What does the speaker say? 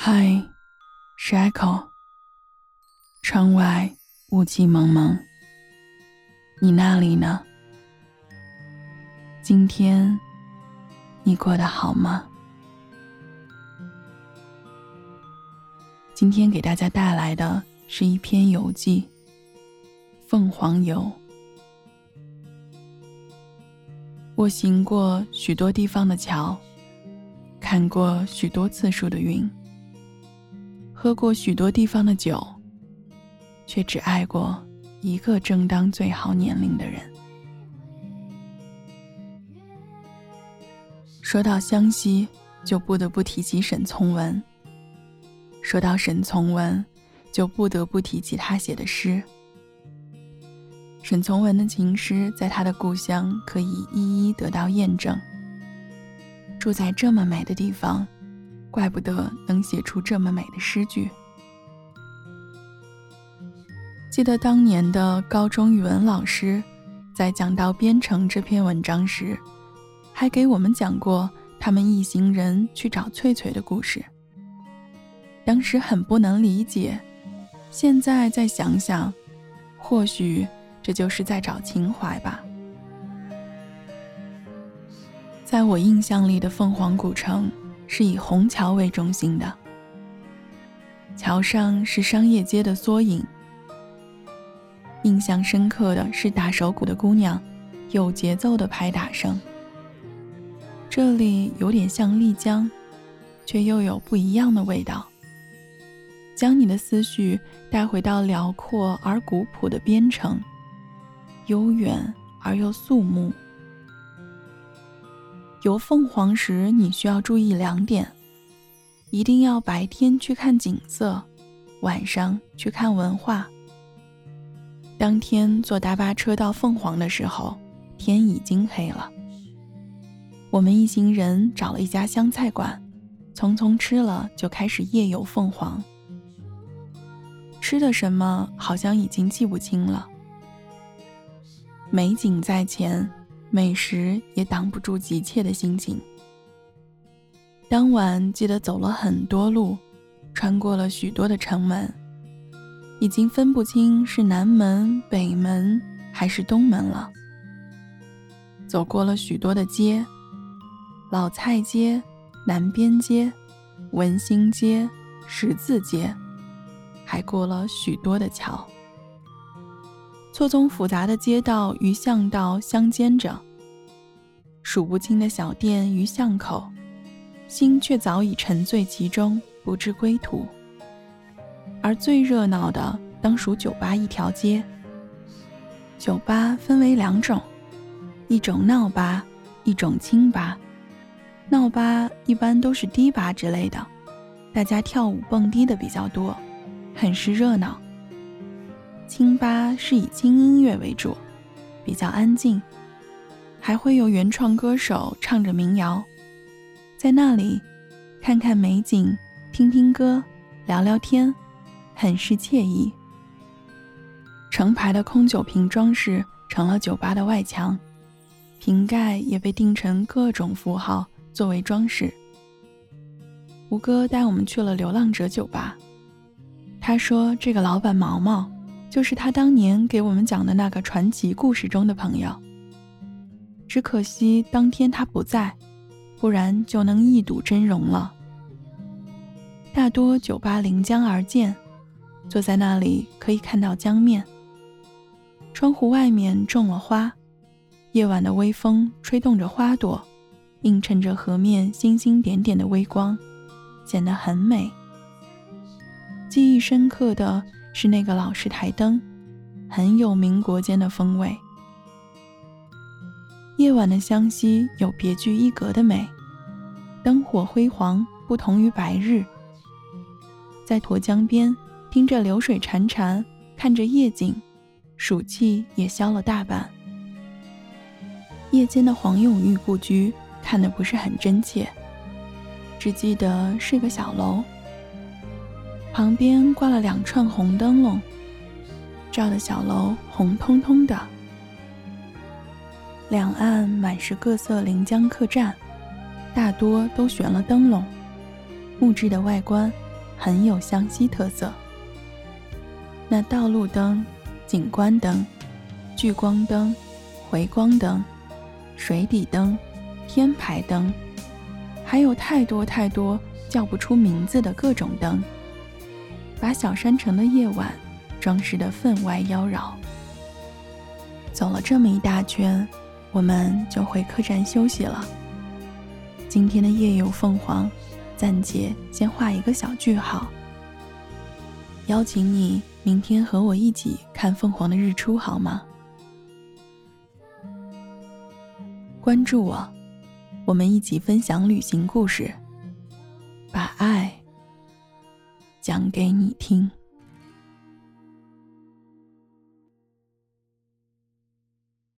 嗨，是 Echo。窗外雾气蒙蒙，你那里呢？今天你过得好吗？今天给大家带来的是一篇游记《凤凰游》。我行过许多地方的桥，看过许多次数的云。喝过许多地方的酒，却只爱过一个正当最好年龄的人。说到湘西，就不得不提及沈从文；说到沈从文，就不得不提及他写的诗。沈从文的情诗，在他的故乡可以一一得到验证。住在这么美的地方。怪不得能写出这么美的诗句。记得当年的高中语文老师，在讲到《边城》这篇文章时，还给我们讲过他们一行人去找翠翠的故事。当时很不能理解，现在再想想，或许这就是在找情怀吧。在我印象里的凤凰古城。是以虹桥为中心的，桥上是商业街的缩影。印象深刻的是打手鼓的姑娘，有节奏的拍打声。这里有点像丽江，却又有不一样的味道，将你的思绪带回到辽阔而古朴的边城，悠远而又肃穆。游凤凰时，你需要注意两点：一定要白天去看景色，晚上去看文化。当天坐大巴车到凤凰的时候，天已经黑了。我们一行人找了一家湘菜馆，匆匆吃了，就开始夜游凤凰。吃的什么好像已经记不清了。美景在前。美食也挡不住急切的心情。当晚记得走了很多路，穿过了许多的城门，已经分不清是南门、北门还是东门了。走过了许多的街，老菜街、南边街、文兴街、十字街，还过了许多的桥。错综复杂的街道与巷道相间着，数不清的小店与巷口，心却早已沉醉其中，不知归途。而最热闹的当属酒吧一条街。酒吧分为两种，一种闹吧，一种清吧。闹吧一般都是迪吧之类的，大家跳舞蹦迪的比较多，很是热闹。清吧是以轻音乐为主，比较安静，还会有原创歌手唱着民谣。在那里，看看美景，听听歌，聊聊天，很是惬意。成排的空酒瓶装饰成了酒吧的外墙，瓶盖也被定成各种符号作为装饰。吴哥带我们去了流浪者酒吧，他说这个老板毛毛。就是他当年给我们讲的那个传奇故事中的朋友。只可惜当天他不在，不然就能一睹真容了。大多酒吧临江而建，坐在那里可以看到江面。窗户外面种了花，夜晚的微风吹动着花朵，映衬着河面星星点点的微光，显得很美。记忆深刻的。是那个老式台灯，很有民国间的风味。夜晚的湘西有别具一格的美，灯火辉煌，不同于白日。在沱江边，听着流水潺潺，看着夜景，暑气也消了大半。夜间的黄永玉故居看的不是很真切，只记得是个小楼。旁边挂了两串红灯笼，照的小楼红彤彤的。两岸满是各色临江客栈，大多都悬了灯笼，木质的外观很有湘西特色。那道路灯、景观灯、聚光灯、回光灯、水底灯、天牌灯，还有太多太多叫不出名字的各种灯，把小山城的夜晚装饰得分外妖娆。走了这么一大圈，我们就回客栈休息了。今天的夜游凤凰，暂且先画一个小句号。邀请你明天和我一起看凤凰的日出，好吗？关注我，我们一起分享旅行故事，把爱讲给你听。